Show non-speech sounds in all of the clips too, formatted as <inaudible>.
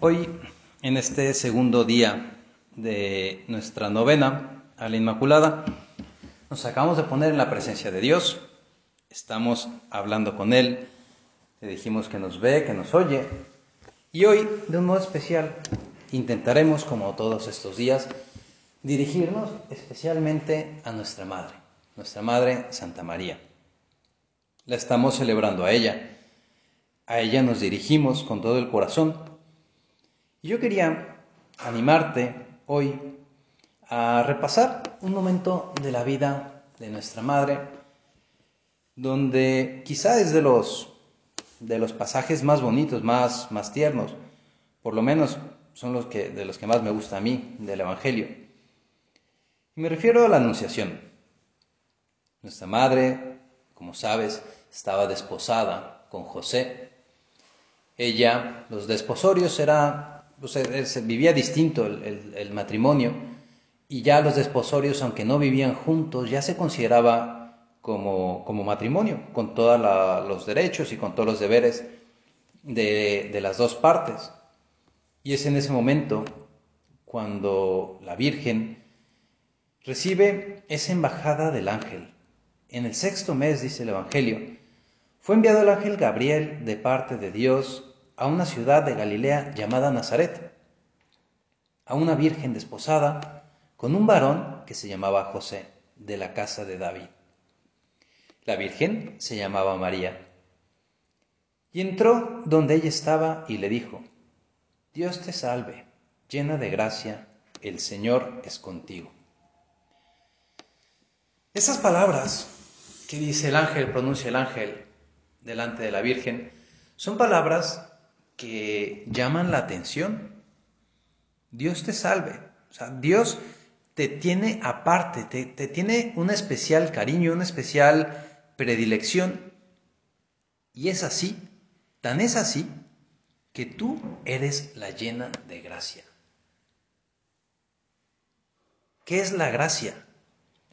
Hoy, en este segundo día de nuestra novena a la Inmaculada, nos acabamos de poner en la presencia de Dios, estamos hablando con Él, le dijimos que nos ve, que nos oye, y hoy, de un modo especial, intentaremos, como todos estos días, dirigirnos especialmente a nuestra Madre, nuestra Madre Santa María. La estamos celebrando a ella. A ella nos dirigimos con todo el corazón. Yo quería animarte hoy a repasar un momento de la vida de nuestra Madre, donde quizá es de los, de los pasajes más bonitos, más, más tiernos, por lo menos son los que, de los que más me gusta a mí del Evangelio. Me refiero a la Anunciación. Nuestra madre, como sabes, estaba desposada con José. Ella, los desposorios era, pues, eh, se vivía distinto el, matrimonio y ya los desposorios, aunque no vivían juntos, ya se consideraba como, como matrimonio, con todos los derechos y con todos los deberes de, de las dos partes. Y es en ese momento cuando la Virgen recibe esa embajada del ángel. En el sexto mes, dice el Evangelio, fue enviado el ángel Gabriel de parte de Dios a una ciudad de Galilea llamada Nazaret, a una virgen desposada con un varón que se llamaba José, de la casa de David. La virgen se llamaba María. Y entró donde ella estaba y le dijo, Dios te salve, llena de gracia, el Señor es contigo. Esas palabras que dice el ángel, pronuncia el ángel delante de la Virgen, son palabras que llaman la atención. Dios te salve. O sea, Dios te tiene aparte, te, te tiene un especial cariño, una especial predilección. Y es así, tan es así, que tú eres la llena de gracia. ¿Qué es la gracia?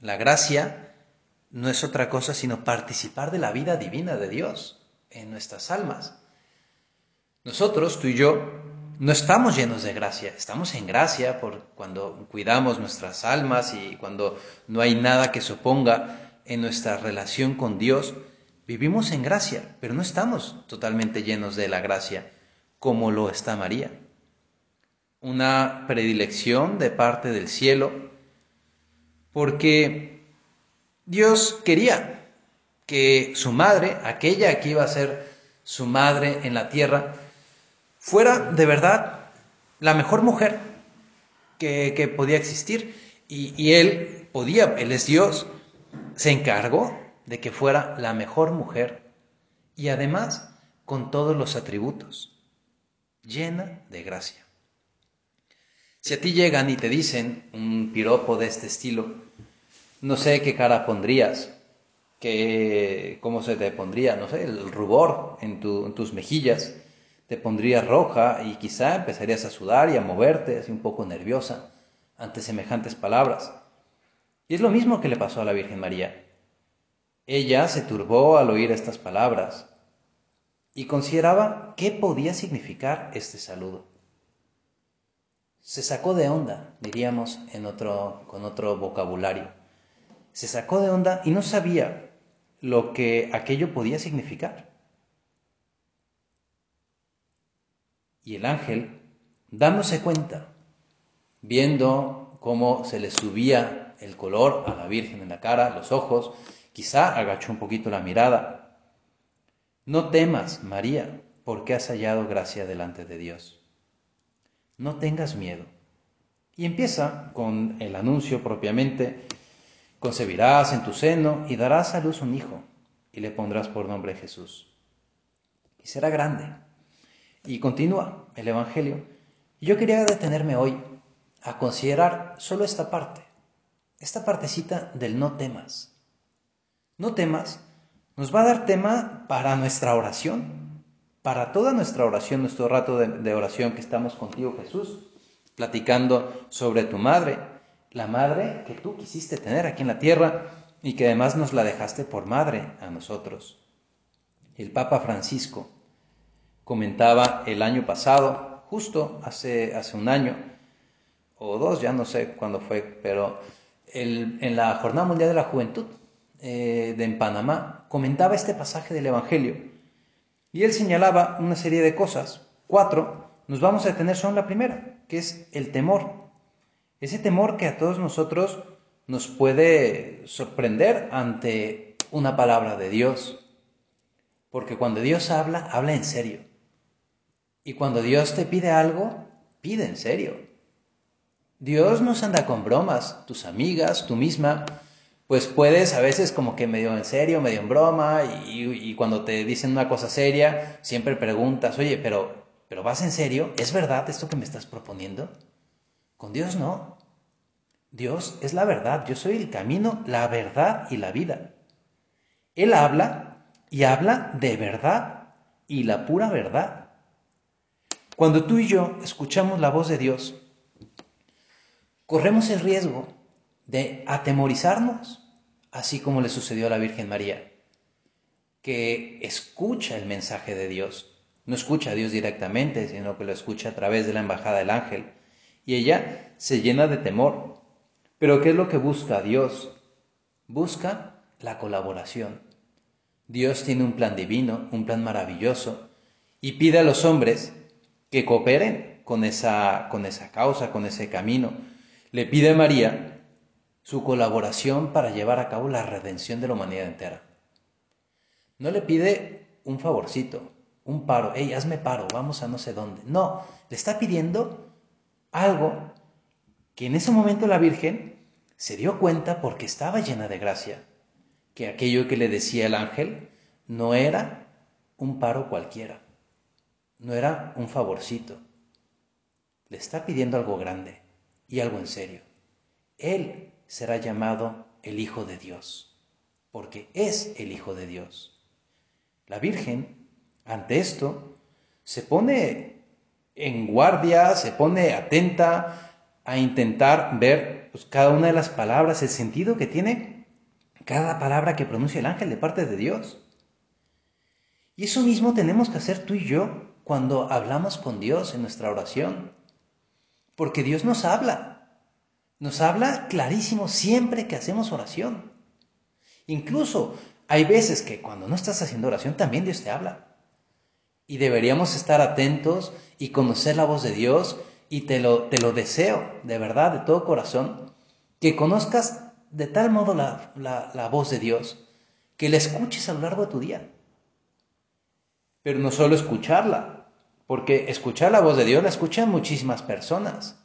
La gracia no es otra cosa sino participar de la vida divina de Dios en nuestras almas. Nosotros, tú y yo, no estamos llenos de gracia, estamos en gracia por cuando cuidamos nuestras almas y cuando no hay nada que se oponga en nuestra relación con Dios, vivimos en gracia, pero no estamos totalmente llenos de la gracia como lo está María. Una predilección de parte del cielo porque Dios quería que su madre, aquella que iba a ser su madre en la tierra, fuera de verdad la mejor mujer que, podía existir. Y, y él podía, él es Dios, se encargó de que fuera la mejor mujer y además con todos los atributos, llena de gracia. Si a ti llegan y te dicen un piropo de este estilo, no sé qué cara pondrías, qué, cómo se te pondría, no sé, el rubor en, en tus mejillas, te pondrías roja y quizá empezarías a sudar y a moverte, así un poco nerviosa, ante semejantes palabras. Y es lo mismo que le pasó a la Virgen María. Ella se turbó al oír estas palabras y consideraba qué podía significar este saludo se sacó de onda, diríamos en con otro vocabulario. Se sacó de onda y no sabía lo que aquello podía significar. Y el ángel, dándose cuenta, viendo cómo se le subía el color a la Virgen en la cara, los ojos, quizá agachó un poquito la mirada. No temas, María, porque has hallado gracia delante de Dios no tengas miedo. Y empieza con el anuncio propiamente, concebirás en tu seno y darás a luz un hijo y le pondrás por nombre Jesús. Y será grande. Y continúa el Evangelio. Yo quería detenerme hoy a considerar solo esta parte, esta partecita del no temas. No temas nos va a dar tema para nuestra oración, para toda nuestra oración, nuestro rato de, oración que estamos contigo, Jesús, platicando sobre tu madre, la madre que tú quisiste tener aquí en la tierra y que además nos la dejaste por madre a nosotros. El Papa Francisco comentaba el año pasado, justo hace, hace un año o dos, ya no sé cuándo fue, pero en la Jornada Mundial de la Juventud eh, de en Panamá comentaba este pasaje del Evangelio y él señalaba una serie de cosas, cuatro, nos vamos a detener solo en la primera, que es el temor. Ese temor que a todos nosotros nos puede sorprender ante una palabra de Dios. Porque cuando Dios habla, habla en serio. Y cuando Dios te pide algo, pide en serio. Dios no se anda con bromas. Tus amigas, tú misma, pues puedes a veces como que medio en serio, medio en broma, y, cuando te dicen una cosa seria, siempre preguntas, oye, pero, pero ¿vas en serio? ¿Es verdad esto que me estás proponiendo? Con Dios no. Dios es la verdad, yo soy el camino, la verdad y la vida. Él habla y habla de verdad y la pura verdad. Cuando tú y yo escuchamos la voz de Dios, corremos el riesgo de atemorizarnos, así como le sucedió a la Virgen María, que escucha el mensaje de Dios. No escucha a Dios directamente, sino que lo escucha a través de la embajada del ángel. Y ella se llena de temor. Pero ¿qué es lo que busca Dios? Busca la colaboración. Dios tiene un plan divino, un plan maravilloso, y pide a los hombres que cooperen con esa, con esa causa, con ese camino. Le pide a María su colaboración para llevar a cabo la redención de la humanidad entera. No le pide un favorcito, un paro, hey, hazme paro, vamos a no sé dónde. No, le está pidiendo algo que en ese momento la Virgen se dio cuenta porque estaba llena de gracia, que aquello que le decía el ángel no era un paro cualquiera, no era un favorcito, le está pidiendo algo grande y algo en serio. Él será llamado el Hijo de Dios, porque es el Hijo de Dios. La Virgen, ante esto, se pone en guardia, se pone atenta a intentar ver pues, cada una de las palabras, el sentido que tiene cada palabra que pronuncia el ángel de parte de Dios. Y eso mismo tenemos que hacer tú y yo cuando hablamos con Dios en nuestra oración. Porque Dios nos habla. Nos habla clarísimo siempre que hacemos oración. Incluso hay veces que cuando no estás haciendo oración también Dios te habla. Y deberíamos estar atentos y conocer la voz de Dios y te lo, te lo deseo de verdad, de todo corazón, que conozcas de tal modo la, la voz de Dios que la escuches a lo largo de tu día. Pero no solo escucharla, porque escuchar la voz de Dios la escuchan muchísimas personas.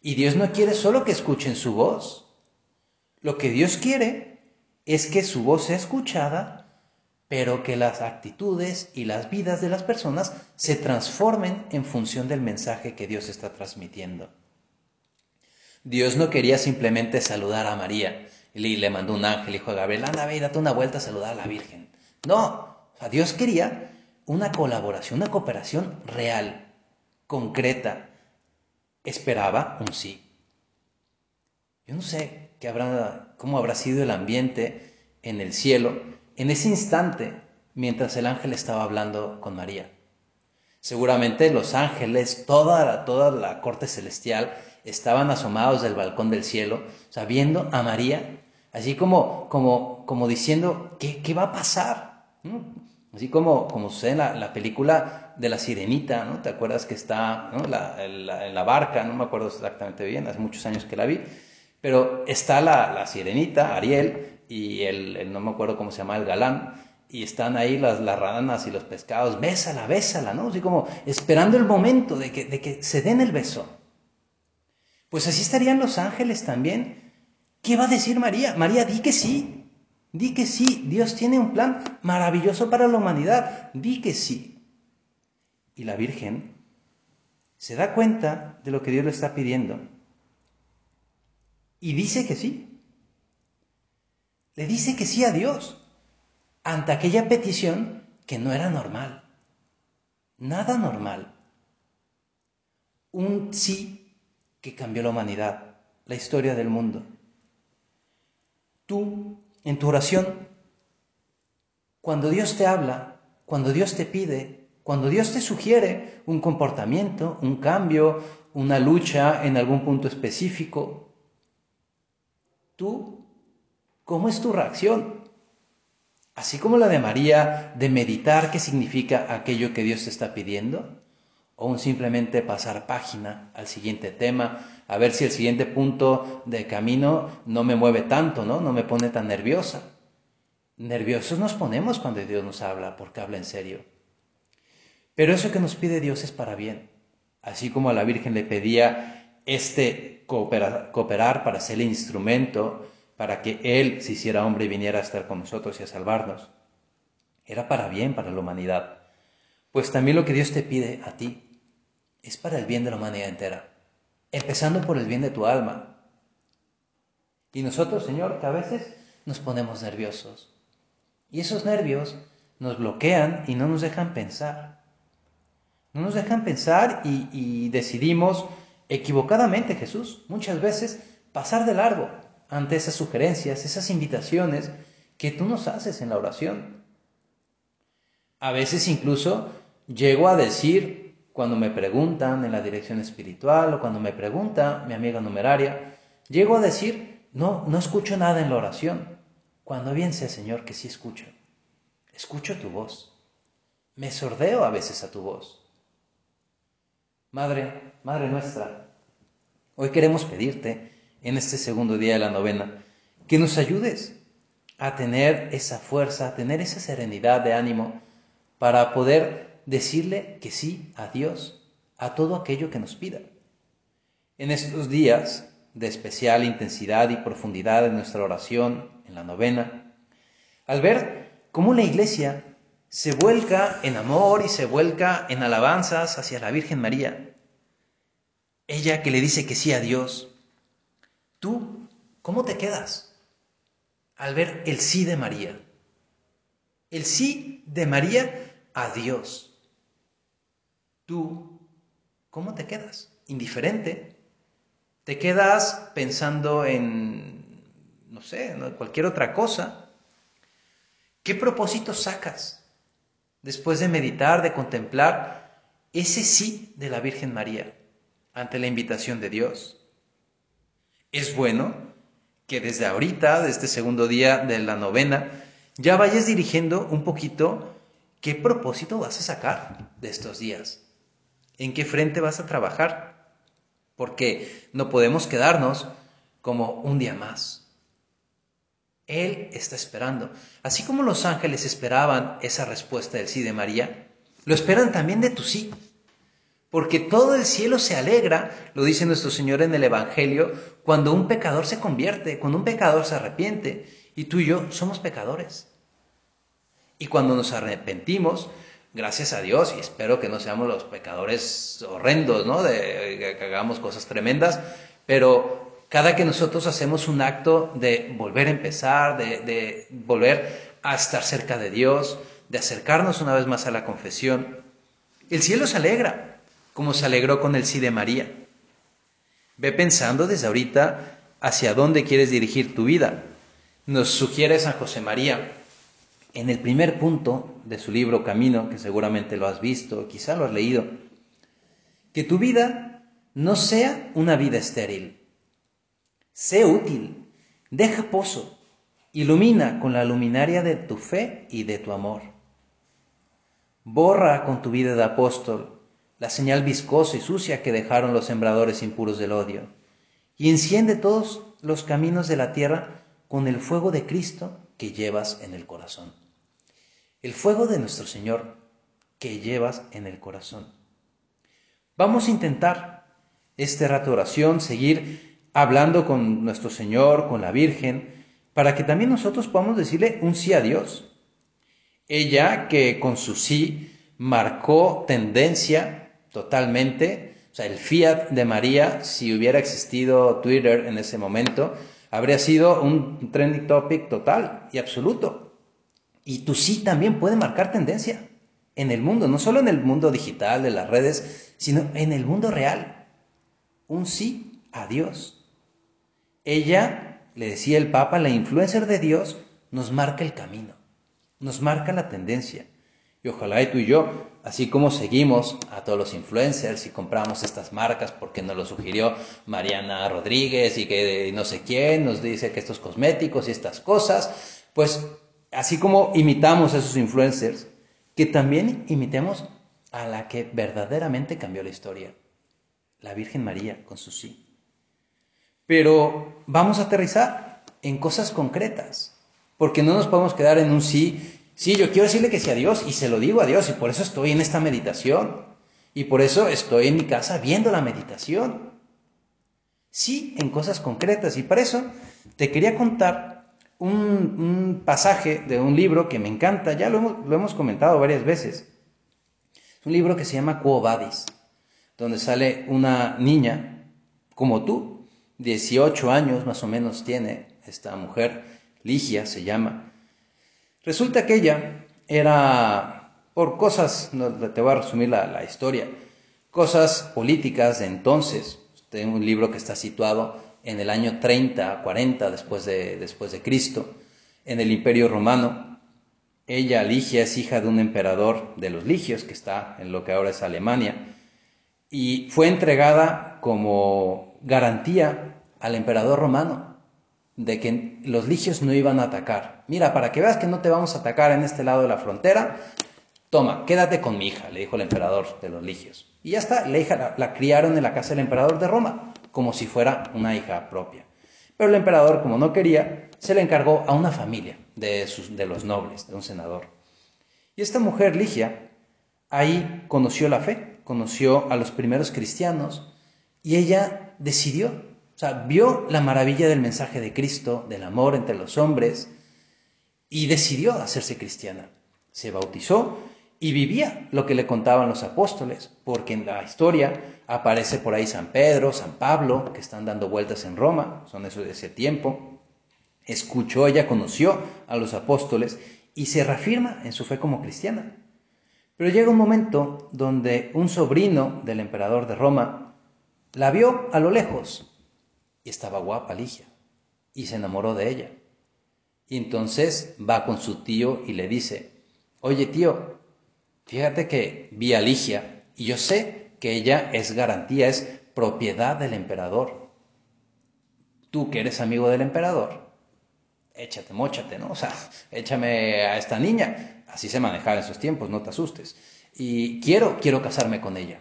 Y Dios no quiere solo que escuchen su voz. Lo que Dios quiere es que su voz sea escuchada pero que las actitudes y las vidas de las personas se transformen en función del mensaje que Dios está transmitiendo. Dios no quería simplemente saludar a María y le mandó un ángel, dijo a Gabriel, anda, ve, date una vuelta a saludar a la Virgen. No, Dios quería una colaboración, una cooperación real, concreta. Esperaba un sí. Yo no sé qué habrá, cómo habrá sido el ambiente en el cielo en ese instante mientras el ángel estaba hablando con María. Seguramente los ángeles, toda toda la corte celestial, estaban asomados del balcón del cielo, sabiendo a María, así como, como, como diciendo, ¿qué, ¿qué, va a pasar? Así como, como sucede en la, película de la sirenita, ¿no? ¿Te acuerdas que está en, la, barca? No me acuerdo exactamente bien, hace muchos años que la vi, pero está la, la sirenita, Ariel, y el, no me acuerdo cómo se llama, el galán, y están ahí las, las ranas y los pescados, bésala, bésala, ¿no? Así como esperando el momento de que, de que se den el beso. Pues así estarían los ángeles también. ¿Qué va a decir María? María, di que sí, di que sí, Dios tiene un plan maravilloso para la humanidad, di que sí. Y la Virgen se da cuenta de lo que Dios le está pidiendo y dice que sí le dice que sí a Dios ante aquella petición que no era normal. Nada normal. Un sí que cambió la humanidad, la historia del mundo. Tú, en tu oración, cuando Dios te habla, cuando Dios te pide, Cuando Dios te sugiere un comportamiento, un cambio, una lucha en algún punto específico, tú, ¿cómo es tu reacción? Así como la de María de meditar qué significa aquello que Dios te está pidiendo, o un simplemente pasar página al siguiente tema, a ver si el siguiente punto de camino no me mueve tanto, ¿no? No me pone tan nerviosa. Nerviosos nos ponemos cuando Dios nos habla, porque habla en serio. Pero eso que nos pide Dios es para bien. Así como a la Virgen le pedía este cooperar, para ser el instrumento para que Él se hiciera hombre y viniera a estar con nosotros y a salvarnos. Era para bien para la humanidad. Pues también lo que Dios te pide a ti es para el bien de la humanidad entera, empezando por el bien de tu alma. Y nosotros, Señor, que a veces nos ponemos nerviosos. Y esos nervios nos bloquean y no nos dejan pensar. No nos dejan pensar y, decidimos equivocadamente, Jesús, muchas veces pasar de largo ante esas sugerencias, esas invitaciones que tú nos haces en la oración. A veces incluso llego a decir, cuando me preguntan en la dirección espiritual o cuando me pregunta mi amiga numeraria, llego a decir, no, no escucho nada en la oración, cuando bien sé, Señor, que sí escucho. Escucho tu voz. Me sordeo a veces a tu voz. Madre, Madre nuestra, hoy queremos pedirte en este segundo día de la novena que nos ayudes a tener esa fuerza, a tener esa serenidad de ánimo para poder decirle que sí a Dios, a todo aquello que nos pida. En estos días de especial intensidad y profundidad en nuestra oración, en la novena, al ver cómo la Iglesia se vuelca en amor y se vuelca en alabanzas hacia la Virgen María. Ella que le dice que sí a Dios. ¿Tú cómo te quedas al ver el sí de María? El sí de María a Dios. ¿Tú cómo te quedas? ¿Indiferente? ¿Te quedas pensando en, no sé, cualquier otra cosa? ¿Qué propósito sacas? después de meditar, de contemplar ese sí de la Virgen María ante la invitación de Dios. Es bueno que desde ahorita, de este segundo día de la novena, ya vayas dirigiendo un poquito qué propósito vas a sacar de estos días, en qué frente vas a trabajar, porque no podemos quedarnos como un día más. Él está esperando. Así como los ángeles esperaban esa respuesta del sí de María, lo esperan también de tu sí. Porque todo el cielo se alegra, lo dice nuestro Señor en el Evangelio, cuando un pecador se convierte, cuando un pecador se arrepiente. Y tú y yo somos pecadores. Y cuando nos arrepentimos, gracias a Dios, y espero que no seamos los pecadores horrendos, ¿no? De que hagamos cosas tremendas, pero cada que nosotros hacemos un acto de volver a empezar, de, volver a estar cerca de Dios, de acercarnos una vez más a la confesión, el cielo se alegra, como se alegró con el sí de María. Ve pensando desde ahorita hacia dónde quieres dirigir tu vida. Nos sugiere San José María en el primer punto de su libro Camino, que seguramente lo has visto, quizá lo has leído, que tu vida no sea una vida estéril, Sé útil, deja pozo, ilumina con la luminaria de tu fe y de tu amor. Borra con tu vida de apóstol la señal viscosa y sucia que dejaron los sembradores impuros del odio, y enciende todos los caminos de la tierra con el fuego de Cristo que llevas en el corazón. El fuego de nuestro Señor que llevas en el corazón. Vamos a intentar este rato de oración, seguir hablando con nuestro Señor, con la Virgen, para que también nosotros podamos decirle un sí a Dios. Ella que con su sí marcó tendencia totalmente, o sea, el fiat de María, si hubiera existido Twitter en ese momento, habría sido un trending topic total y absoluto. Y tu sí también puede marcar tendencia en el mundo, no solo en el mundo digital de las redes, sino en el mundo real. Un sí a Dios. Ella, le decía el Papa, la influencer de Dios nos marca el camino, nos marca la tendencia. Y ojalá y tú y yo así como seguimos a todos los influencers y compramos estas marcas porque nos lo sugirió Mariana Rodríguez y que no sé quién nos dice que estos cosméticos y estas cosas, pues así como imitamos a esos influencers, que también imitemos a la que verdaderamente cambió la historia, la Virgen María con su sí. Pero vamos a aterrizar en cosas concretas, porque no nos podemos quedar en un sí Sí, yo quiero decirle que sí a Dios y se lo digo a Dios y por eso estoy en esta meditación y por eso estoy en mi casa viendo la meditación. Sí, en cosas concretas y para eso te quería contar un, pasaje de un libro que me encanta, ya lo hemos, comentado varias veces. Es un libro que se llama Quo Vadis, donde sale una niña como tú, 18 años más o menos tiene esta mujer, Ligia se llama, Resulta que ella era, por cosas, te voy a resumir la, historia, cosas políticas de entonces. Tengo un libro que está situado en el año 30, 40 después de, después de Cristo, en el Imperio Romano. Ella, Ligia, es hija de un emperador de los Ligios, que está en lo que ahora es Alemania, y fue entregada como garantía al emperador romano de que los ligios no iban a atacar. Mira, para que veas que no te vamos a atacar en este lado de la frontera, toma, quédate con mi hija, le dijo el emperador de los ligios. Y ya está, la hija la, criaron en la casa del emperador de Roma, como si fuera una hija propia. Pero el emperador, como no quería, se le encargó a una familia de, sus, de los nobles, de un senador. Y esta mujer, Ligia, ahí conoció la fe, conoció a los primeros cristianos, y ella decidió o sea, vio la maravilla del mensaje de Cristo, del amor entre los hombres, y decidió hacerse cristiana. Se bautizó y vivía lo que le contaban los apóstoles, porque en la historia aparece por ahí San Pedro, San Pablo, que están dando vueltas en Roma, son esos de ese tiempo. Escuchó, ella conoció a los apóstoles y se reafirma en su fe como cristiana. Pero llega un momento donde un sobrino del emperador de Roma la vio a lo lejos y estaba guapa Ligia y se enamoró de ella. Y entonces va con su tío y le dice, oye tío, fíjate que vi a Ligia y yo sé que ella es garantía, es propiedad del emperador. Tú que eres amigo del emperador, échate, mochate, ¿no? O sea, échame a esta niña. Así se manejaba en esos tiempos, no te asustes. Y quiero, quiero casarme con ella.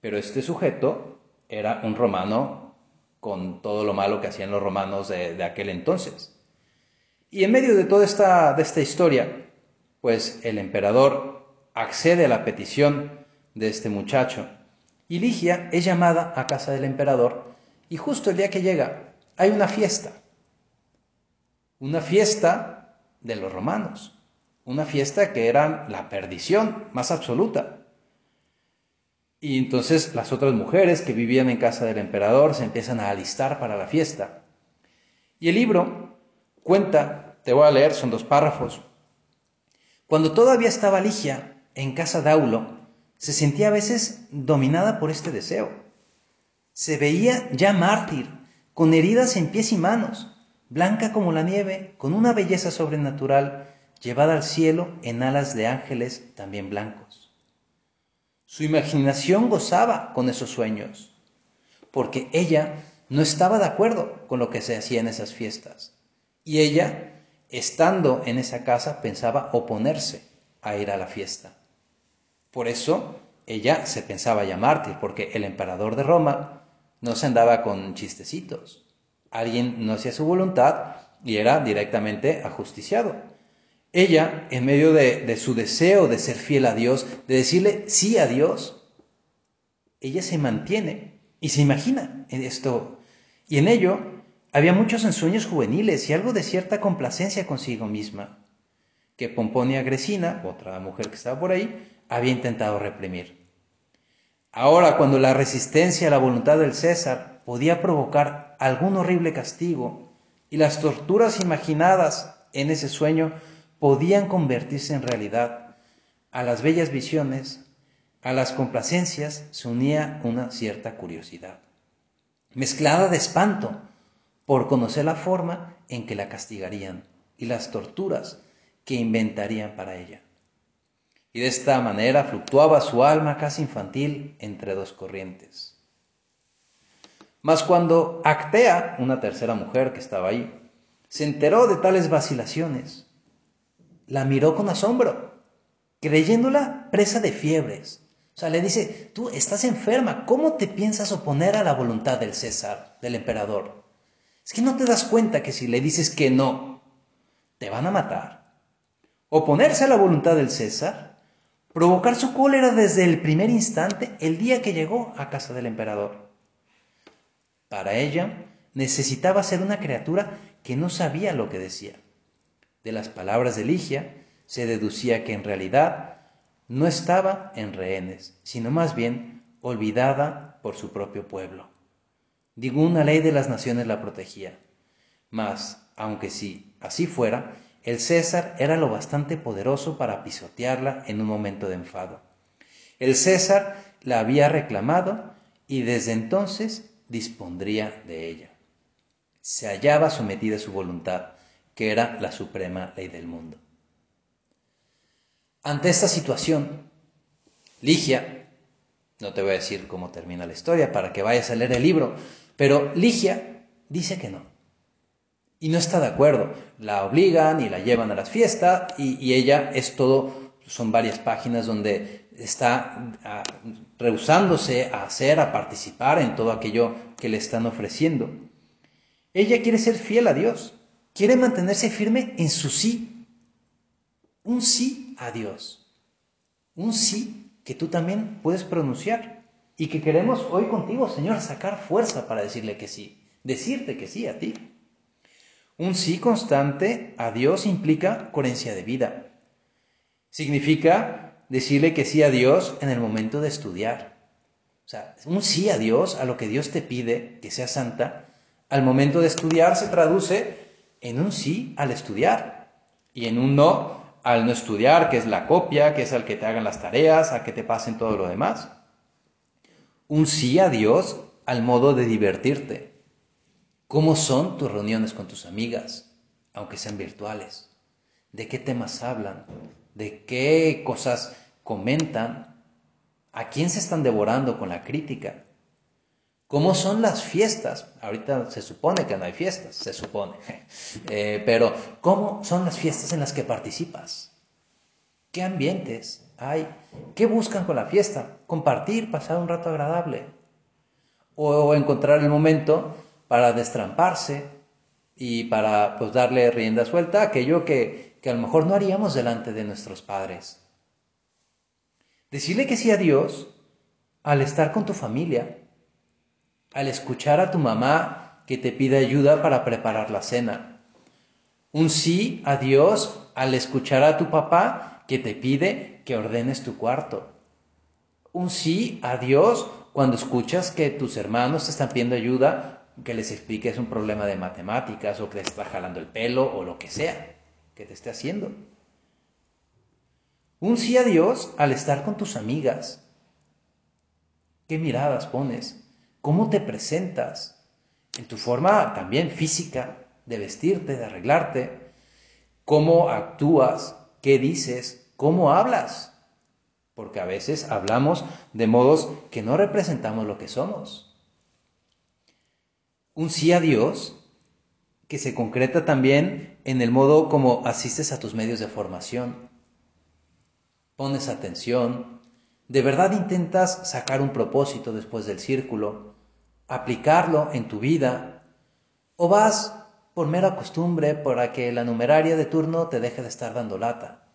Pero este sujeto era un romano con todo lo malo que hacían los romanos de, aquel entonces. Y en medio de toda esta, de esta historia, pues el emperador accede a la petición de este muchacho y Ligia es llamada a casa del emperador y justo el día que llega hay una fiesta, una fiesta de los romanos, una fiesta que era la perdición más absoluta. Y entonces las otras mujeres que vivían en casa del emperador se empiezan a alistar para la fiesta. Y el libro cuenta, te voy a leer, son dos párrafos. Cuando todavía estaba Ligia en casa de Aulo, se sentía a veces dominada por este deseo. Se veía ya mártir, con heridas en pies y manos, blanca como la nieve, con una belleza sobrenatural, llevada al cielo en alas de ángeles también blancos. Su imaginación gozaba con esos sueños, porque ella no estaba de acuerdo con lo que se hacía en esas fiestas. Y ella, estando en esa casa, pensaba oponerse a ir a la fiesta. Por eso ella se pensaba ya mártir, porque el emperador de Roma no se andaba con chistecitos. Alguien no hacía su voluntad y era directamente ajusticiado. Ella, en medio de, su deseo de ser fiel a Dios, de decirle sí a Dios, ella se mantiene y se imagina en esto. Y en ello había muchos ensueños juveniles y algo de cierta complacencia consigo misma, que Pomponia Gresina, otra mujer que estaba por ahí, había intentado reprimir. Ahora, cuando la resistencia a la voluntad del César podía provocar algún horrible castigo y las torturas imaginadas en ese sueño podían convertirse en realidad. A las bellas visiones, a las complacencias, se unía una cierta curiosidad, mezclada de espanto por conocer la forma en que la castigarían y las torturas que inventarían para ella. Y de esta manera fluctuaba su alma casi infantil entre dos corrientes. Mas cuando Actea, una tercera mujer que estaba ahí, se enteró de tales vacilaciones, la miró con asombro, creyéndola presa de fiebres. O sea, le dice, tú estás enferma, ¿cómo te piensas oponer a la voluntad del César, del emperador? Es que no te das cuenta que si le dices que no, te van a matar. Oponerse a la voluntad del César, provocar su cólera desde el primer instante, el día que llegó a casa del emperador. Para ella, necesitaba ser una criatura que no sabía lo que decía. De las palabras de Ligia se deducía que en realidad no estaba en rehenes, sino más bien olvidada por su propio pueblo. Ninguna ley de las naciones la protegía. Mas, aunque sí, así fuera, el César era lo bastante poderoso para pisotearla en un momento de enfado. El César la había reclamado y desde entonces dispondría de ella. Se hallaba sometida a su voluntad, que era la suprema ley del mundo. Ante esta situación, Ligia, no te voy a decir cómo termina la historia para que vayas a leer el libro, pero Ligia dice que no. Y no está de acuerdo. La obligan y la llevan a las fiestas y, ella es todo, son varias páginas donde está ah, rehusándose a hacer, a participar en todo aquello que le están ofreciendo. Ella quiere ser fiel a Dios, quiere mantenerse firme en su sí. Un sí a Dios. Un sí que tú también puedes pronunciar y que queremos hoy contigo, Señor, sacar fuerza para decirle que sí, decirte que sí a ti. Un sí constante a Dios implica coherencia de vida. Significa decirle que sí a Dios en el momento de estudiar. O sea, un sí a Dios, a lo que Dios te pide, que sea santa, al momento de estudiar se traduce en un sí al estudiar y en un no al no estudiar, que es la copia, que es al que te hagan las tareas, a que te pasen todo lo demás. Un sí a Dios al modo de divertirte. ¿Cómo son tus reuniones con tus amigas, aunque sean virtuales? ¿De qué temas hablan? ¿De qué cosas comentan? ¿A quién se están devorando con la crítica? ¿Cómo son las fiestas? Ahorita se supone que no hay fiestas, se supone. <laughs> Eh, pero, ¿cómo son las fiestas en las que participas? ¿Qué ambientes hay? ¿Qué buscan con la fiesta? Compartir, pasar un rato agradable. O encontrar el momento para destramparse y para pues, darle rienda suelta a aquello que, que a lo mejor no haríamos delante de nuestros padres. Decirle que sí a Dios al estar con tu familia, al escuchar a tu mamá que te pide ayuda para preparar la cena. Un sí a Dios al escuchar a tu papá que te pide que ordenes tu cuarto. Un sí a Dios cuando escuchas que tus hermanos te están pidiendo ayuda, que les expliques un problema de matemáticas o que está jalando el pelo o lo que sea que te esté haciendo. Un sí a Dios al estar con tus amigas. ¿Qué miradas pones? cómo te presentas, en tu forma también física de vestirte, de arreglarte, cómo actúas, qué dices, cómo hablas. Porque a veces hablamos de modos que no representamos lo que somos. Un sí a Dios que se concreta también en el modo como asistes a tus medios de formación. Pones atención, de verdad intentas sacar un propósito después del círculo, aplicarlo en tu vida, o vas por mera costumbre para que la numeraria de turno te deje de estar dando lata.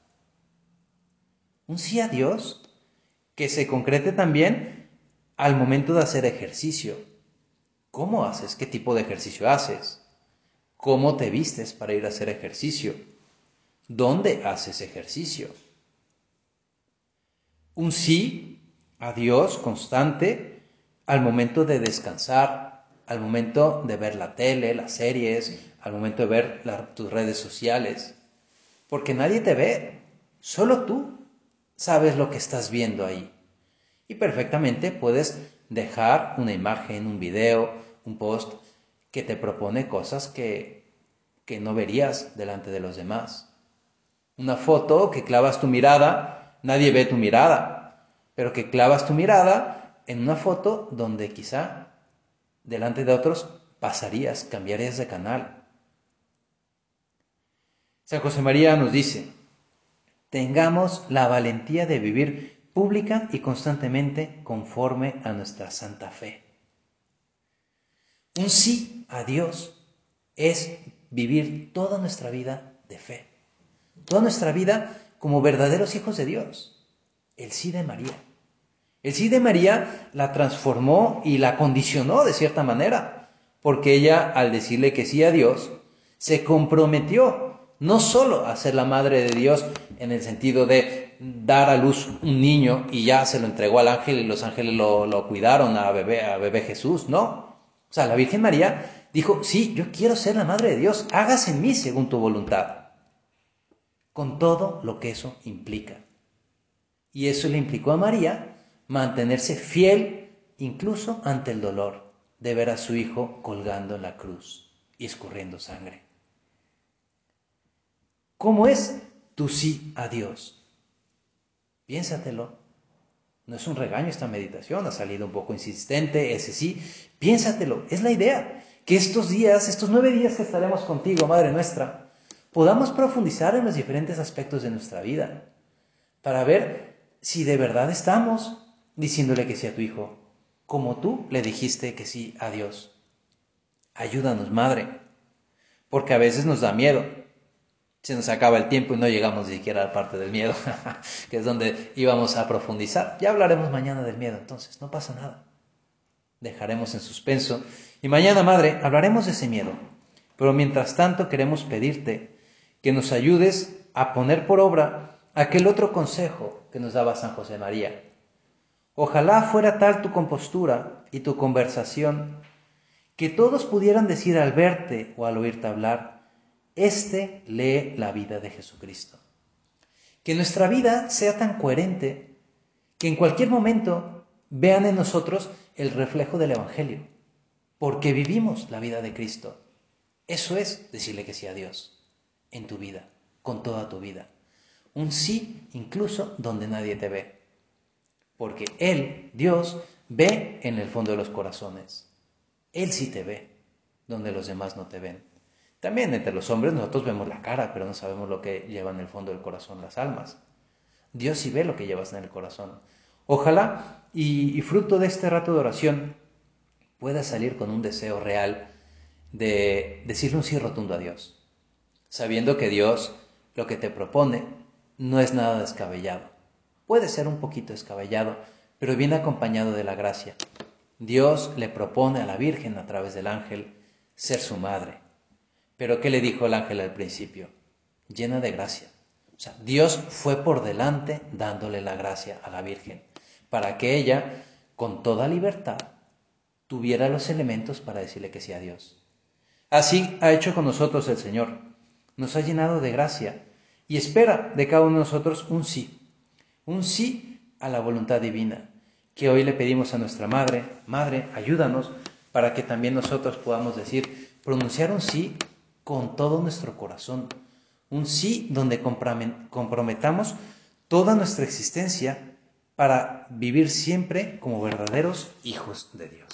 Un sí a Dios que se concrete también al momento de hacer ejercicio. ¿Cómo haces? ¿Qué tipo de ejercicio haces? ¿Cómo te vistes para ir a hacer ejercicio? ¿Dónde haces ejercicio? Un sí a Dios constante al momento de descansar, al momento de ver la tele, las series, al momento de ver tus redes sociales. Porque nadie te ve, solo tú sabes lo que estás viendo ahí. Y perfectamente puedes dejar una imagen, un video, un post que te propone cosas que, que no verías delante de los demás. Una foto que clavas tu mirada nadie ve tu mirada, pero que clavas tu mirada en una foto donde quizá delante de otros pasarías, cambiarías de canal. San José María nos dice, tengamos la valentía de vivir pública y constantemente conforme a nuestra santa fe. Un sí a Dios es vivir toda nuestra vida de fe, toda nuestra vida como verdaderos hijos de Dios. El sí de María. El sí de María la transformó y la condicionó de cierta manera, porque ella al decirle que sí a Dios, se comprometió no solo a ser la madre de Dios en el sentido de dar a luz un niño y ya se lo entregó al ángel y los ángeles lo, cuidaron a bebé, a bebé Jesús, no. O sea, la Virgen María dijo, sí, yo quiero ser la madre de Dios, hágase en mí según tu voluntad, con todo lo que eso implica. Y eso le implicó a María mantenerse fiel incluso ante el dolor de ver a su hijo colgando en la cruz y escurriendo sangre. ¿Cómo es tu sí a Dios? Piénsatelo. No es un regaño esta meditación, ha salido un poco insistente, ese sí. Piénsatelo, es la idea. Que estos días, estos nueve días que estaremos contigo, Madre nuestra, podamos profundizar en los diferentes aspectos de nuestra vida para ver si de verdad estamos diciéndole que sí a tu hijo, como tú le dijiste que sí a Dios. Ayúdanos, Madre, porque a veces nos da miedo. Se nos acaba el tiempo y no llegamos ni siquiera a la parte del miedo, <laughs> que es donde íbamos a profundizar. Ya hablaremos mañana del miedo, entonces, no pasa nada. Dejaremos en suspenso. Y mañana, Madre, hablaremos de ese miedo. Pero mientras tanto queremos pedirte que nos ayudes a poner por obra aquel otro consejo que nos daba San José María, Ojalá fuera tal tu compostura y tu conversación que todos pudieran decir al verte o al oírte hablar, este lee la vida de Jesucristo. Que nuestra vida sea tan coherente que en cualquier momento vean en nosotros el reflejo del Evangelio, porque vivimos la vida de Cristo. Eso es decirle que sí a Dios en tu vida, con toda tu vida. Un sí incluso donde nadie te ve porque Él, Dios, ve en el fondo de los corazones. Él sí te ve, donde los demás no te ven. También entre los hombres nosotros vemos la cara, pero no sabemos lo que lleva en el fondo del corazón las almas. Dios sí ve lo que llevas en el corazón. Ojalá y, fruto de este rato de oración puedas salir con un deseo real de decirle un sí rotundo a Dios, sabiendo que Dios lo que te propone no es nada descabellado Puede ser un poquito escabellado, pero viene acompañado de la gracia. Dios le propone a la Virgen a través del ángel ser su madre. Pero ¿qué le dijo el ángel al principio? Llena de gracia. O sea, Dios fue por delante dándole la gracia a la Virgen, para que ella, con toda libertad, tuviera los elementos para decirle que sí a Dios. Así ha hecho con nosotros el Señor. Nos ha llenado de gracia y espera de cada uno de nosotros un sí un sí a la voluntad divina, que hoy le pedimos a nuestra Madre, Madre, ayúdanos para que también nosotros podamos decir, pronunciar un sí con todo nuestro corazón, un sí donde comprometamos toda nuestra existencia para vivir siempre como verdaderos hijos de Dios.